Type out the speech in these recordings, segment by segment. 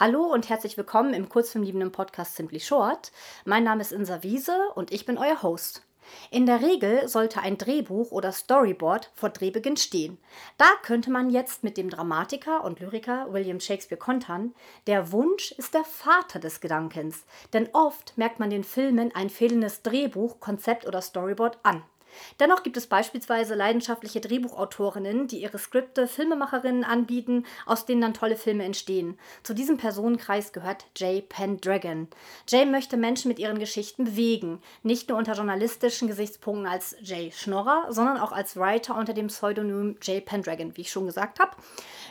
Hallo und herzlich willkommen im kurzfilmliebenden Podcast Simply Short. Mein Name ist Insa Wiese und ich bin euer Host. In der Regel sollte ein Drehbuch oder Storyboard vor Drehbeginn stehen. Da könnte man jetzt mit dem Dramatiker und Lyriker William Shakespeare kontern, der Wunsch ist der Vater des Gedankens, denn oft merkt man den Filmen ein fehlendes Drehbuch, Konzept oder Storyboard an. Dennoch gibt es beispielsweise leidenschaftliche Drehbuchautorinnen, die ihre Skripte Filmemacherinnen anbieten, aus denen dann tolle Filme entstehen. Zu diesem Personenkreis gehört Jay Pendragon. Jay möchte Menschen mit ihren Geschichten bewegen, nicht nur unter journalistischen Gesichtspunkten als Jay Schnorrer, sondern auch als Writer unter dem Pseudonym Jay Pendragon, wie ich schon gesagt habe.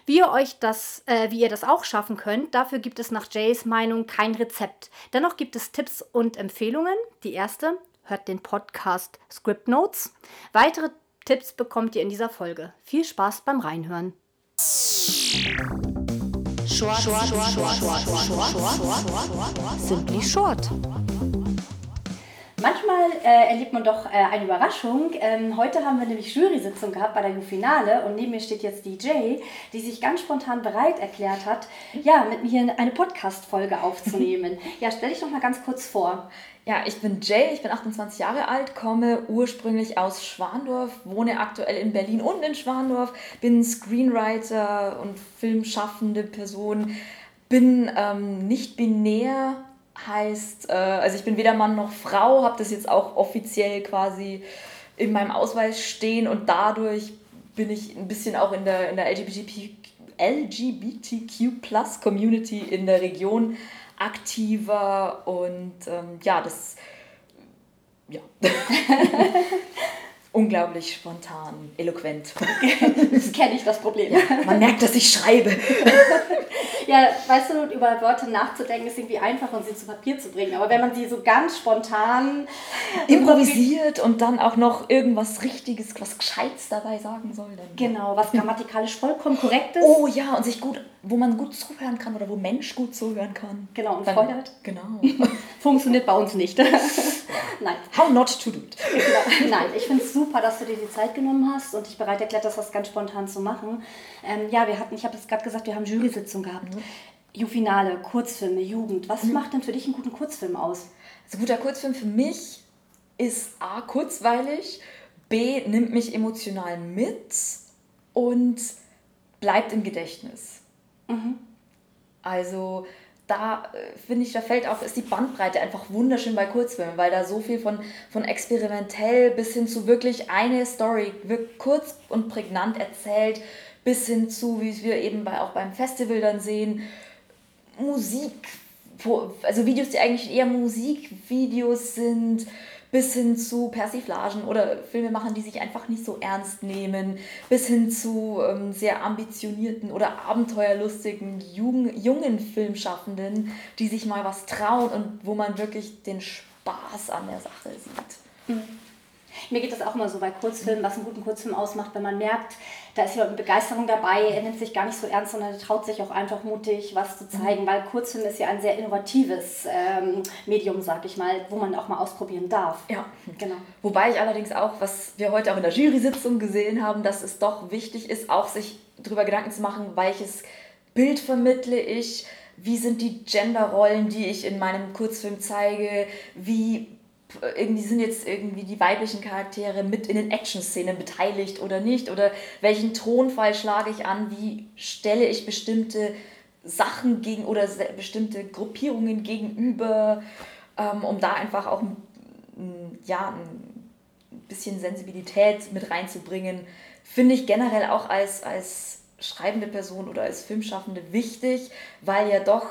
Wie ihr euch das, äh, wie ihr das auch schaffen könnt, dafür gibt es nach Jays Meinung kein Rezept. Dennoch gibt es Tipps und Empfehlungen. Die erste, hört den Podcast Script Notes. Weitere Tipps bekommt ihr in dieser Folge. Viel Spaß beim Reinhören. Short, short, short, short, short, short, short, Simply short. Manchmal äh, erlebt man doch äh, eine Überraschung. Ähm, heute haben wir nämlich Jury-Sitzung gehabt bei der Ju-Finale und neben mir steht jetzt die Jay, die sich ganz spontan bereit erklärt hat, ja, mit mir eine Podcast-Folge aufzunehmen. ja, stell dich doch mal ganz kurz vor. Ja, ich bin Jay, ich bin 28 Jahre alt, komme ursprünglich aus Schwandorf, wohne aktuell in Berlin und in Schwandorf, bin Screenwriter und filmschaffende Person, bin ähm, nicht binär, heißt, äh, also ich bin weder Mann noch Frau, habe das jetzt auch offiziell quasi in meinem Ausweis stehen und dadurch bin ich ein bisschen auch in der, in der LGBTQ, LGBTQ Plus Community in der Region aktiver und ähm, ja, das ja. unglaublich spontan, eloquent. das kenne ich, das Problem. Ja, man merkt, dass ich schreibe. ja, weißt du, über Wörter nachzudenken ist irgendwie einfach und sie zu Papier zu bringen. Aber wenn man sie so ganz spontan improvisiert und dann auch noch irgendwas Richtiges, was Gescheites dabei sagen soll, dann. Genau, was grammatikalisch vollkommen korrekt ist. Oh ja, und sich gut, wo man gut zuhören kann oder wo Mensch gut zuhören kann. Genau, und dann, Freude hat. Genau. Funktioniert bei uns nicht. Nein. How not to do it. Genau. Nein, ich finde es super, dass du dir die Zeit genommen hast und dich bereit erklärt hast, das ganz spontan zu machen. Ähm, ja, wir hatten, ich habe es gerade gesagt, wir haben Jury-Sitzung gehabt. Mhm. Jufinale, Kurzfilme, Jugend. Was mhm. macht denn für dich einen guten Kurzfilm aus? Also ein guter Kurzfilm für mich ist A, kurzweilig, B, nimmt mich emotional mit und bleibt im Gedächtnis. Mhm. Also da äh, finde ich, da fällt auch, ist die Bandbreite einfach wunderschön bei Kurzfilmen, weil da so viel von, von experimentell bis hin zu wirklich eine Story, wird kurz und prägnant erzählt, bis hin zu, wie wir eben bei, auch beim Festival dann sehen, Musik, also Videos, die eigentlich eher Musikvideos sind, bis hin zu Persiflagen oder Filme machen, die sich einfach nicht so ernst nehmen, bis hin zu ähm, sehr ambitionierten oder abenteuerlustigen jungen, jungen Filmschaffenden, die sich mal was trauen und wo man wirklich den Spaß an der Sache sieht. Mhm. Mir geht das auch immer so bei Kurzfilmen, was einen guten Kurzfilm ausmacht, wenn man merkt, da ist ja Begeisterung dabei, er nimmt sich gar nicht so ernst, sondern er traut sich auch einfach mutig, was zu zeigen, mhm. weil Kurzfilm ist ja ein sehr innovatives ähm, Medium, sag ich mal, wo man auch mal ausprobieren darf. Ja, genau. Wobei ich allerdings auch, was wir heute auch in der Jury-Sitzung gesehen haben, dass es doch wichtig ist, auch sich darüber Gedanken zu machen, welches Bild vermittle ich, wie sind die Genderrollen, die ich in meinem Kurzfilm zeige, wie irgendwie sind jetzt irgendwie die weiblichen Charaktere mit in den Action-Szenen beteiligt oder nicht? Oder welchen Tonfall schlage ich an, wie stelle ich bestimmte Sachen gegen oder bestimmte Gruppierungen gegenüber, ähm, um da einfach auch ja, ein bisschen Sensibilität mit reinzubringen, finde ich generell auch als, als schreibende Person oder als Filmschaffende wichtig, weil ja doch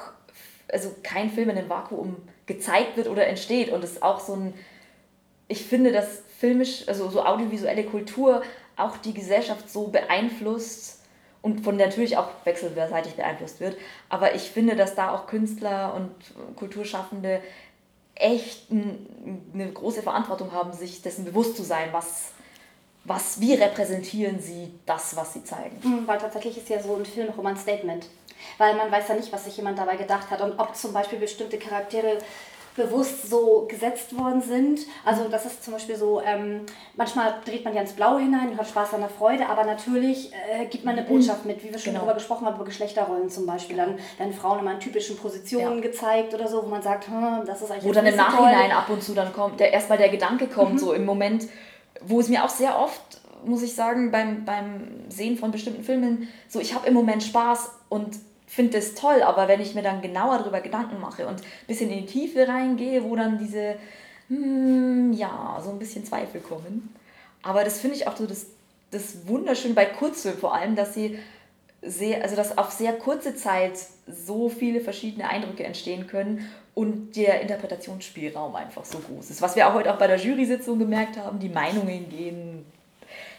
also kein Film in einem Vakuum gezeigt wird oder entsteht. Und es ist auch so ein, ich finde, dass filmisch, also so audiovisuelle Kultur auch die Gesellschaft so beeinflusst und von natürlich auch wechselseitig beeinflusst wird. Aber ich finde, dass da auch Künstler und Kulturschaffende echt eine große Verantwortung haben, sich dessen bewusst zu sein, was, was, wie repräsentieren sie das, was sie zeigen. Mhm, weil tatsächlich ist ja so ein Film auch immer ein Statement weil man weiß ja nicht, was sich jemand dabei gedacht hat und ob zum Beispiel bestimmte Charaktere bewusst so gesetzt worden sind. Also das ist zum Beispiel so, ähm, manchmal dreht man ja ins Blaue hinein und hat Spaß an der Freude, aber natürlich äh, gibt man eine Botschaft mit, wie wir schon genau. darüber gesprochen haben, über Geschlechterrollen zum Beispiel. Dann werden Frauen immer in typischen Positionen ja. gezeigt oder so, wo man sagt, hm, das ist eigentlich Wo dann im Nachhinein toll. ab und zu dann kommt, der erstmal der Gedanke kommt, mhm. so im Moment, wo es mir auch sehr oft muss ich sagen, beim, beim Sehen von bestimmten Filmen, so ich habe im Moment Spaß und finde das toll, aber wenn ich mir dann genauer darüber Gedanken mache und ein bisschen in die Tiefe reingehe, wo dann diese, hm, ja, so ein bisschen Zweifel kommen. Aber das finde ich auch so das, das Wunderschöne bei Kurzfilmen vor allem, dass sie sehr, also dass auf sehr kurze Zeit so viele verschiedene Eindrücke entstehen können und der Interpretationsspielraum einfach so groß ist. Was wir auch heute auch bei der Jury-Sitzung gemerkt haben, die Meinungen gehen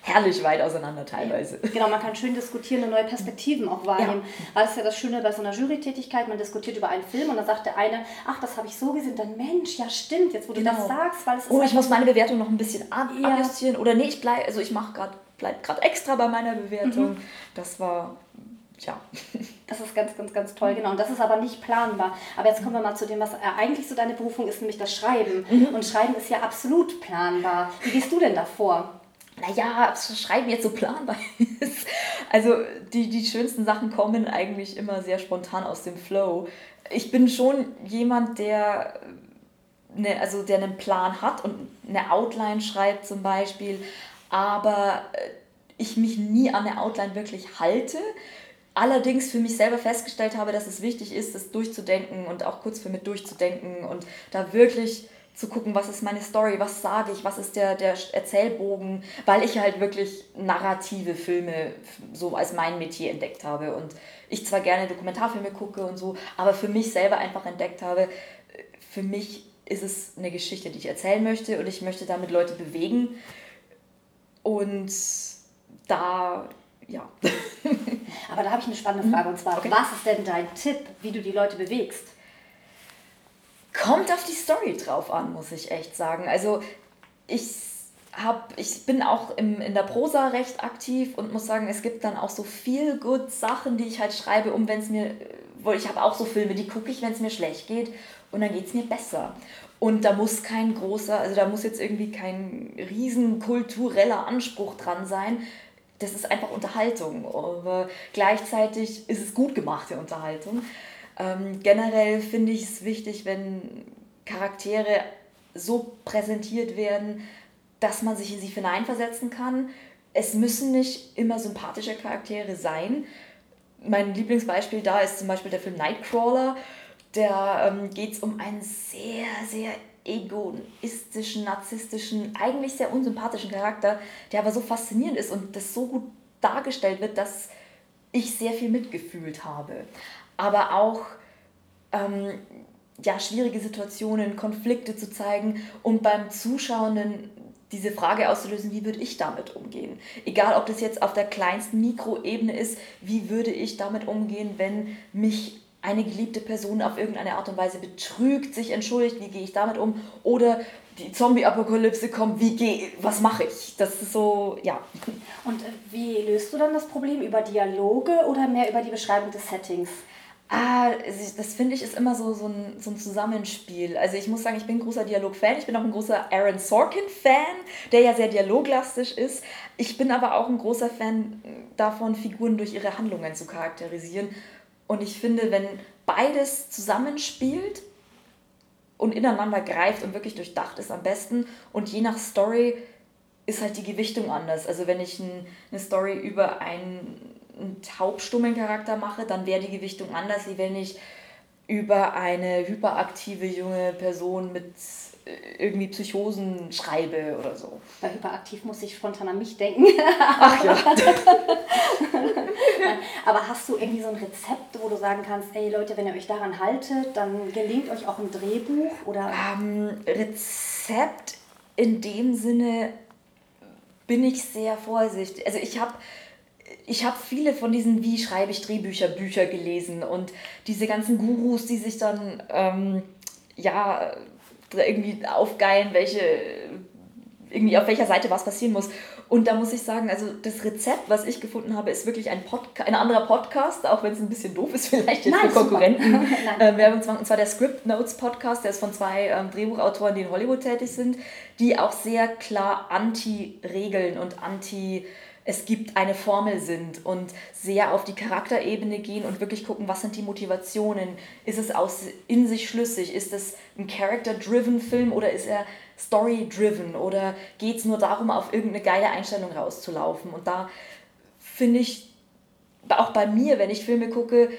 herrlich weit auseinander teilweise. Ja, genau, man kann schön diskutieren und neue Perspektiven auch wahrnehmen. Ja. Das ist ja das Schöne bei so einer Jurytätigkeit, man diskutiert über einen Film und dann sagt der eine, ach, das habe ich so gesehen, dann Mensch, ja stimmt, jetzt wo du genau. das sagst, weil es ist Oh, ich muss meine Bewertung noch ein bisschen ab ja. adjustieren oder nee, ich bleibe, also ich mache gerade bleib gerade extra bei meiner Bewertung. Mhm. Das war ja. Das ist ganz, ganz, ganz toll, genau. Und das ist aber nicht planbar. Aber jetzt kommen wir mal zu dem, was eigentlich so deine Berufung ist, nämlich das Schreiben. Mhm. Und Schreiben ist ja absolut planbar. Wie gehst du denn davor? Naja, Schreiben jetzt so planbar ist. Also die, die schönsten Sachen kommen eigentlich immer sehr spontan aus dem Flow. Ich bin schon jemand, der, ne, also der einen Plan hat und eine Outline schreibt zum Beispiel, aber äh, ich mich nie an eine Outline wirklich halte. Allerdings für mich selber festgestellt habe, dass es wichtig ist, das durchzudenken und auch kurz für mich durchzudenken und da wirklich zu gucken, was ist meine Story, was sage ich, was ist der, der Erzählbogen, weil ich halt wirklich narrative Filme so als mein Metier entdeckt habe und ich zwar gerne Dokumentarfilme gucke und so, aber für mich selber einfach entdeckt habe, für mich ist es eine Geschichte, die ich erzählen möchte und ich möchte damit Leute bewegen und da ja. Aber da habe ich eine spannende Frage und zwar, okay. was ist denn dein Tipp, wie du die Leute bewegst? Kommt auf die Story drauf an, muss ich echt sagen. Also ich hab, ich bin auch im, in der Prosa recht aktiv und muss sagen, es gibt dann auch so viel gut Sachen, die ich halt schreibe, um wenn es mir, wo ich habe auch so Filme, die gucke ich, wenn es mir schlecht geht und dann geht es mir besser. Und da muss kein großer, also da muss jetzt irgendwie kein riesen kultureller Anspruch dran sein. Das ist einfach Unterhaltung. Aber gleichzeitig ist es gut gemachte Unterhaltung. Ähm, generell finde ich es wichtig, wenn Charaktere so präsentiert werden, dass man sich in sie hineinversetzen kann. Es müssen nicht immer sympathische Charaktere sein. Mein Lieblingsbeispiel da ist zum Beispiel der Film Nightcrawler. Da ähm, geht es um einen sehr, sehr egoistischen, narzisstischen, eigentlich sehr unsympathischen Charakter, der aber so faszinierend ist und das so gut dargestellt wird, dass ich sehr viel mitgefühlt habe aber auch ähm, ja, schwierige Situationen, Konflikte zu zeigen und beim Zuschauenden diese Frage auszulösen, wie würde ich damit umgehen? Egal, ob das jetzt auf der kleinsten Mikroebene ist, wie würde ich damit umgehen, wenn mich eine geliebte Person auf irgendeine Art und Weise betrügt, sich entschuldigt, wie gehe ich damit um? Oder die Zombie-Apokalypse kommt, wie gehe, was mache ich? Das ist so, ja. Und äh, wie löst du dann das Problem? Über Dialoge oder mehr über die Beschreibung des Settings? Ah, das finde ich ist immer so, so, ein, so ein Zusammenspiel. Also ich muss sagen, ich bin ein großer Dialog-Fan. Ich bin auch ein großer Aaron Sorkin-Fan, der ja sehr dialoglastisch ist. Ich bin aber auch ein großer Fan davon, Figuren durch ihre Handlungen zu charakterisieren. Und ich finde, wenn beides zusammenspielt und ineinander greift und wirklich durchdacht ist am besten und je nach Story ist halt die Gewichtung anders. Also wenn ich ein, eine Story über einen einen taubstummen Charakter mache, dann wäre die Gewichtung anders, wie wenn ich über eine hyperaktive junge Person mit äh, irgendwie Psychosen schreibe oder so. Bei hyperaktiv muss ich spontan an mich denken. Ach ja. Aber hast du irgendwie so ein Rezept, wo du sagen kannst, ey Leute, wenn ihr euch daran haltet, dann gelingt euch auch ein Drehbuch? Oder? Ähm, Rezept in dem Sinne bin ich sehr vorsichtig. Also ich habe ich habe viele von diesen Wie schreibe ich Drehbücher Bücher gelesen und diese ganzen Gurus, die sich dann ähm, ja irgendwie aufgeilen, welche irgendwie auf welcher Seite was passieren muss. Und da muss ich sagen, also das Rezept, was ich gefunden habe, ist wirklich ein, Podca ein anderer Podcast, auch wenn es ein bisschen doof ist, vielleicht jetzt Nein, für Konkurrenten. äh, Werbung und zwar der Script Notes Podcast, der ist von zwei ähm, Drehbuchautoren, die in Hollywood tätig sind, die auch sehr klar anti-Regeln und anti- es gibt eine Formel sind und sehr auf die Charakterebene gehen und wirklich gucken, was sind die Motivationen. Ist es aus, in sich schlüssig? Ist es ein Character-driven Film oder ist er story-driven oder geht es nur darum, auf irgendeine geile Einstellung rauszulaufen? Und da finde ich, auch bei mir, wenn ich Filme gucke,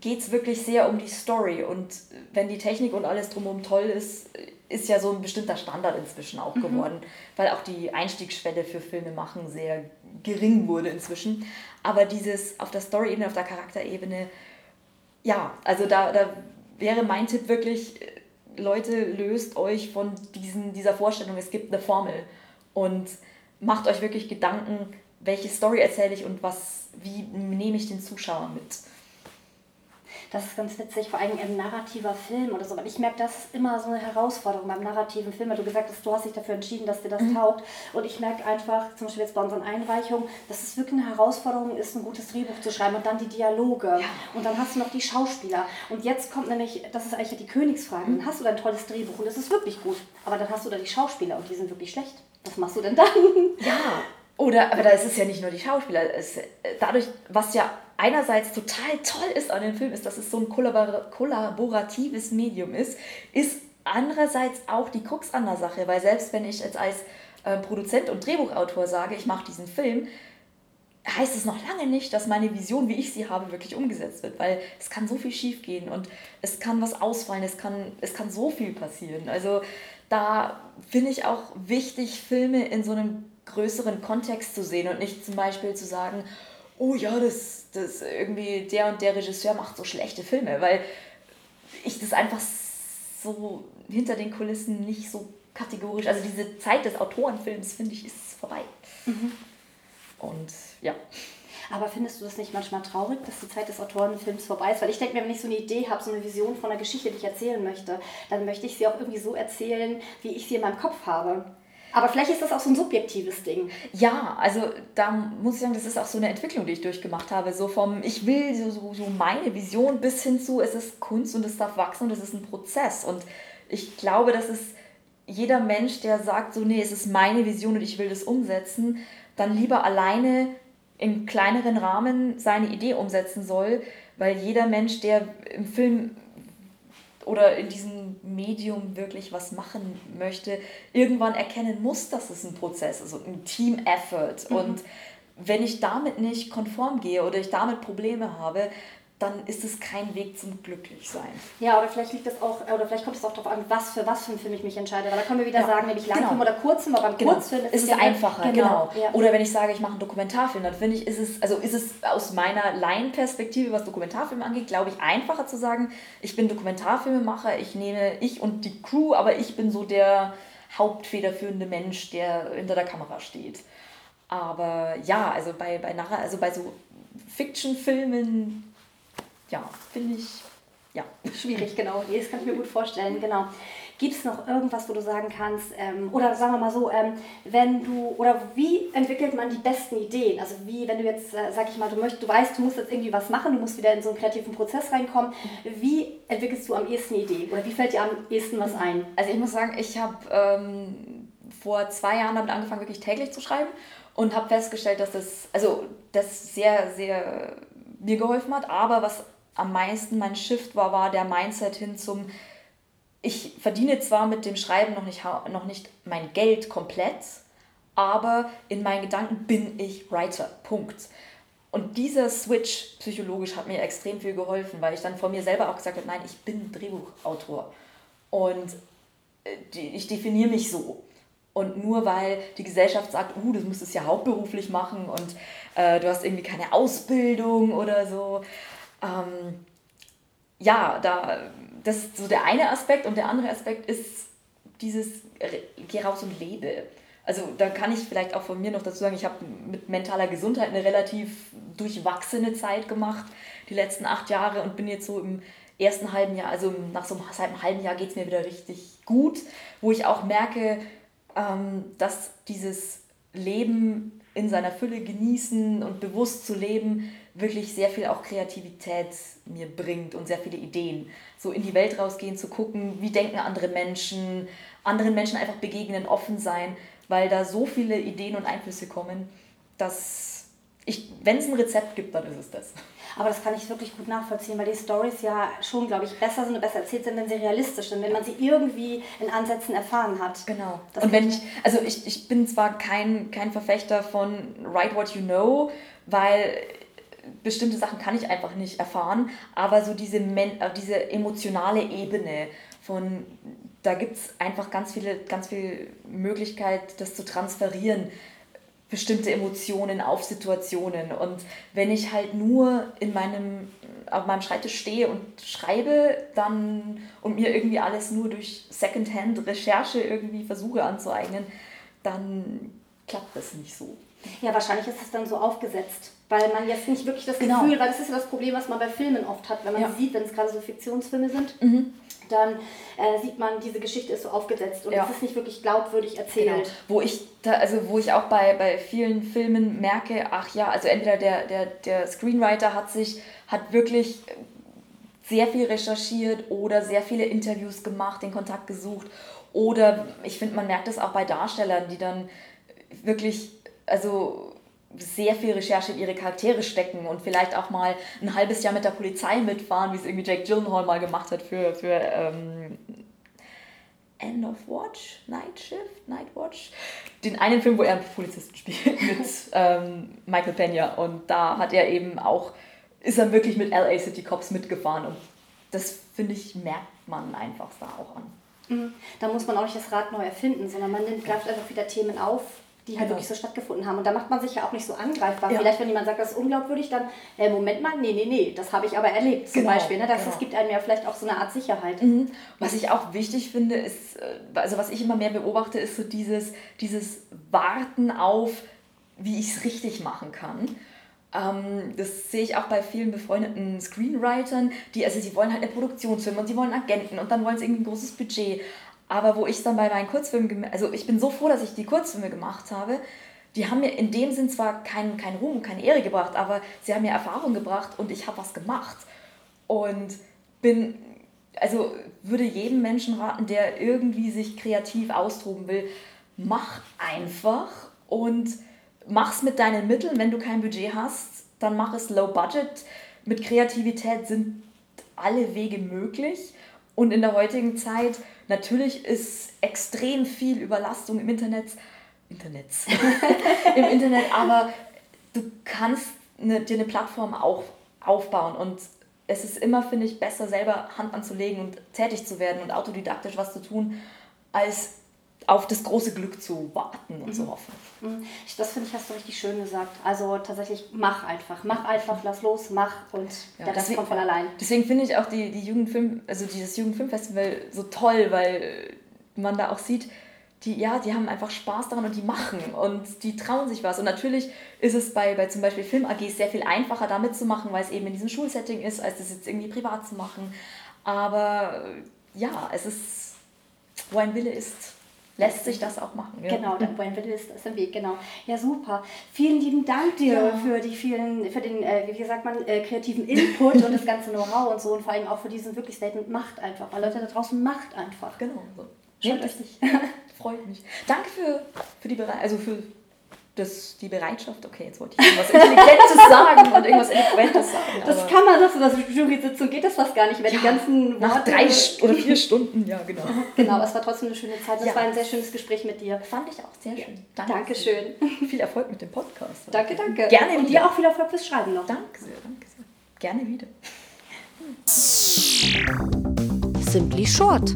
geht es wirklich sehr um die Story. Und wenn die Technik und alles drumherum toll ist, ist ja so ein bestimmter Standard inzwischen auch mhm. geworden, weil auch die Einstiegsschwelle für Filme machen sehr gering wurde inzwischen. Aber dieses auf der Story-Ebene, auf der Charakterebene, ja, also da, da wäre mein Tipp wirklich, Leute, löst euch von diesen, dieser Vorstellung, es gibt eine Formel und macht euch wirklich Gedanken, welche Story erzähle ich und was, wie nehme ich den Zuschauer mit. Das ist ganz witzig, vor allem im narrativer Film oder so. Weil ich merke, das ist immer so eine Herausforderung beim narrativen Film, weil du gesagt hast, du hast dich dafür entschieden, dass dir das mhm. taugt. Und ich merke einfach, zum Beispiel jetzt bei unseren Einreichungen, dass es wirklich eine Herausforderung ist, ein gutes Drehbuch zu schreiben und dann die Dialoge. Ja. Und dann hast du noch die Schauspieler. Und jetzt kommt nämlich, das ist eigentlich die Königsfrage, mhm. dann hast du dein tolles Drehbuch und das ist wirklich gut. Aber dann hast du da die Schauspieler und die sind wirklich schlecht. Was machst du denn dann? Ja, oder, aber da ist es ja nicht nur die Schauspieler. Es, dadurch, was ja einerseits total toll ist an dem Film, ist, dass es so ein kollabor kollaboratives Medium ist, ist andererseits auch die Krux an der Sache, weil selbst wenn ich jetzt als äh, Produzent und Drehbuchautor sage, ich mache diesen Film, heißt es noch lange nicht, dass meine Vision, wie ich sie habe, wirklich umgesetzt wird, weil es kann so viel schief gehen und es kann was ausfallen, es kann, es kann so viel passieren. Also da finde ich auch wichtig, Filme in so einem größeren Kontext zu sehen und nicht zum Beispiel zu sagen, oh ja, das, das irgendwie der und der Regisseur macht so schlechte Filme, weil ich das einfach so hinter den Kulissen nicht so kategorisch, also diese Zeit des Autorenfilms, finde ich, ist vorbei. Mhm. Und ja. Aber findest du das nicht manchmal traurig, dass die Zeit des Autorenfilms vorbei ist? Weil ich denke mir, wenn ich so eine Idee habe, so eine Vision von einer Geschichte, die ich erzählen möchte, dann möchte ich sie auch irgendwie so erzählen, wie ich sie in meinem Kopf habe. Aber vielleicht ist das auch so ein subjektives Ding. Ja, also da muss ich sagen, das ist auch so eine Entwicklung, die ich durchgemacht habe. So vom, ich will so, so, so meine Vision bis hin zu, es ist Kunst und es darf wachsen und es ist ein Prozess. Und ich glaube, dass es jeder Mensch, der sagt, so, nee, es ist meine Vision und ich will das umsetzen, dann lieber alleine im kleineren Rahmen seine Idee umsetzen soll, weil jeder Mensch, der im Film oder in diesem Medium wirklich was machen möchte, irgendwann erkennen muss, dass es ein Prozess ist und ein Team-Effort. Mhm. Und wenn ich damit nicht konform gehe oder ich damit Probleme habe, dann ist es kein Weg zum Glücklichsein. Ja, oder vielleicht liegt das auch, oder vielleicht kommt es auch darauf an, was für was für einen Film ich mich entscheide. Weil da können wir wieder ja, sagen, nämlich Langfilm genau. oder Kurzfilm, aber beim genau. Kurzfilm ist, ist es ja einfacher, genau. genau. Ja. Oder wenn ich sage, ich mache einen Dokumentarfilm, dann finde ich, ist es, also ist es aus meiner Laienperspektive, was Dokumentarfilme angeht, glaube ich, einfacher zu sagen, ich bin Dokumentarfilmemacher, ich nehme ich und die Crew, aber ich bin so der hauptfederführende Mensch, der hinter der Kamera steht. Aber ja, also bei, bei, also bei so Fiction-Filmen ja, finde ich, ja. Schwierig, genau. Das kann ich mir gut vorstellen, genau. Gibt es noch irgendwas, wo du sagen kannst, ähm, oder sagen wir mal so, ähm, wenn du, oder wie entwickelt man die besten Ideen? Also wie, wenn du jetzt, äh, sag ich mal, du möchtest, du weißt, du musst jetzt irgendwie was machen, du musst wieder in so einen kreativen Prozess reinkommen, wie entwickelst du am ehesten eine Idee? Oder wie fällt dir am ehesten was ein? Also ich muss sagen, ich habe ähm, vor zwei Jahren damit angefangen, wirklich täglich zu schreiben und habe festgestellt, dass das, also das sehr, sehr mir geholfen hat, aber was am meisten mein Shift war, war der Mindset hin zum, ich verdiene zwar mit dem Schreiben noch nicht, noch nicht mein Geld komplett, aber in meinen Gedanken bin ich Writer. Punkt. Und dieser Switch psychologisch hat mir extrem viel geholfen, weil ich dann von mir selber auch gesagt habe, nein, ich bin Drehbuchautor. Und äh, ich definiere mich so. Und nur weil die Gesellschaft sagt, uh, du musst es ja hauptberuflich machen und äh, du hast irgendwie keine Ausbildung oder so, ähm, ja, da, das ist so der eine Aspekt und der andere Aspekt ist dieses Geh raus und lebe. Also da kann ich vielleicht auch von mir noch dazu sagen, ich habe mit mentaler Gesundheit eine relativ durchwachsene Zeit gemacht, die letzten acht Jahre und bin jetzt so im ersten halben Jahr, also nach so einem halben Jahr geht es mir wieder richtig gut, wo ich auch merke, ähm, dass dieses Leben in seiner Fülle genießen und bewusst zu leben, wirklich sehr viel auch Kreativität mir bringt und sehr viele Ideen. So in die Welt rausgehen, zu gucken, wie denken andere Menschen, anderen Menschen einfach begegnen, offen sein, weil da so viele Ideen und Einflüsse kommen, dass ich, wenn es ein Rezept gibt, dann ist es das. Aber das kann ich wirklich gut nachvollziehen, weil die Stories ja schon, glaube ich, besser sind und besser erzählt sind, wenn sie realistisch sind, wenn man sie irgendwie in Ansätzen erfahren hat. Genau. Das und wenn ich, also ich, ich bin zwar kein, kein Verfechter von Write What You Know, weil bestimmte Sachen kann ich einfach nicht erfahren, aber so diese, Men äh, diese emotionale Ebene von, da gibt es einfach ganz viele, ganz viel Möglichkeit, das zu transferieren bestimmte Emotionen auf Situationen. Und wenn ich halt nur in meinem, auf meinem Schreibtisch stehe und schreibe, dann und mir irgendwie alles nur durch Secondhand-Recherche irgendwie versuche anzueignen, dann klappt das nicht so. Ja, wahrscheinlich ist es dann so aufgesetzt, weil man jetzt nicht wirklich das genau. Gefühl, weil das ist ja das Problem, was man bei Filmen oft hat, wenn man ja. sieht, wenn es gerade so Fiktionsfilme sind. Mhm dann äh, sieht man, diese Geschichte ist so aufgesetzt und ja. es ist nicht wirklich glaubwürdig erzählt. Genau. Wo ich da, also wo ich auch bei, bei vielen Filmen merke, ach ja, also entweder der, der, der Screenwriter hat sich, hat wirklich sehr viel recherchiert oder sehr viele Interviews gemacht, den Kontakt gesucht. Oder ich finde, man merkt das auch bei Darstellern, die dann wirklich, also sehr viel Recherche in ihre Charaktere stecken und vielleicht auch mal ein halbes Jahr mit der Polizei mitfahren, wie es irgendwie Jake Gyllenhaal mal gemacht hat für, für ähm, End of Watch, Night Shift, Night Watch. Den einen Film, wo er einen Polizisten spielt mit ähm, Michael Pena und da hat er eben auch, ist er wirklich mit LA City Cops mitgefahren und das finde ich, merkt man einfach da auch an. Mhm. Da muss man auch nicht das Rad neu erfinden, sondern man nimmt, greift einfach wieder Themen auf, die halt genau. wirklich so stattgefunden haben. Und da macht man sich ja auch nicht so angreifbar. Ja. Vielleicht, wenn jemand sagt, das ist unglaubwürdig, dann, äh, Moment mal, nee, nee, nee, das habe ich aber erlebt zum genau. Beispiel. Ne? Das, genau. das gibt einem ja vielleicht auch so eine Art Sicherheit. Mhm. Was ich auch wichtig finde, ist, äh, also was ich immer mehr beobachte, ist so dieses, dieses Warten auf, wie ich es richtig machen kann. Ähm, das sehe ich auch bei vielen befreundeten Screenwritern, die, also sie wollen halt eine Produktionsfilm und sie wollen Agenten und dann wollen sie irgendwie ein großes Budget. Aber wo ich dann bei meinen Kurzfilmen, also ich bin so froh, dass ich die Kurzfilme gemacht habe. Die haben mir in dem Sinn zwar keinen kein Ruhm, keine Ehre gebracht, aber sie haben mir Erfahrung gebracht und ich habe was gemacht. Und bin, also würde jedem Menschen raten, der irgendwie sich kreativ austoben will, mach einfach und mach's mit deinen Mitteln. Wenn du kein Budget hast, dann mach es low budget. Mit Kreativität sind alle Wege möglich. Und in der heutigen Zeit Natürlich ist extrem viel Überlastung im Internet, Internet, im Internet, aber du kannst eine, dir eine Plattform auch aufbauen. Und es ist immer, finde ich, besser, selber Hand anzulegen und tätig zu werden und autodidaktisch was zu tun, als auf das große Glück zu warten und mhm. zu hoffen. Mhm. Das finde ich, hast du richtig schön gesagt. Also tatsächlich, mach einfach. Mach einfach, lass los, mach und ja, der Rest kommt von allein. Deswegen finde ich auch die, die Jugendfilm, also dieses Jugendfilmfestival so toll, weil man da auch sieht, die, ja, die haben einfach Spaß daran und die machen und die trauen sich was. Und natürlich ist es bei, bei zum Beispiel Film AGs sehr viel einfacher, da mitzumachen, weil es eben in diesem Schulsetting ist, als das jetzt irgendwie privat zu machen. Aber ja, es ist, wo ein Wille ist, lässt sich das auch machen. Ja. Genau, der Buen Wille ist, im Weg, genau. Ja, super. Vielen lieben Dank dir ja. für die vielen, für den, äh, wie sagt man, äh, kreativen Input und das ganze Know-how und so und vor allem auch für diesen wirklich Statement Macht einfach, weil Leute da draußen Macht einfach. Genau. So. Nehmt es nicht. Freut mich. Danke für, für die Bereitschaft, also für das, die Bereitschaft, okay, jetzt wollte ich irgendwas Intelligentes sagen und irgendwas Eloquentes sagen. Das kann man, das in der Jury-Sitzung geht das fast gar nicht, wenn ja, die ganzen Nach Worte drei oder vier Stunden, ja, genau. Genau, es war trotzdem eine schöne Zeit. Das ja. war ein sehr schönes Gespräch mit dir. Fand ich auch sehr schön. Danke. Dankeschön. Viel Erfolg mit dem Podcast. Danke, danke. Gerne Und wieder. dir auch viel Erfolg fürs Schreiben noch. Danke sehr, danke sehr. Gerne wieder. Simply Short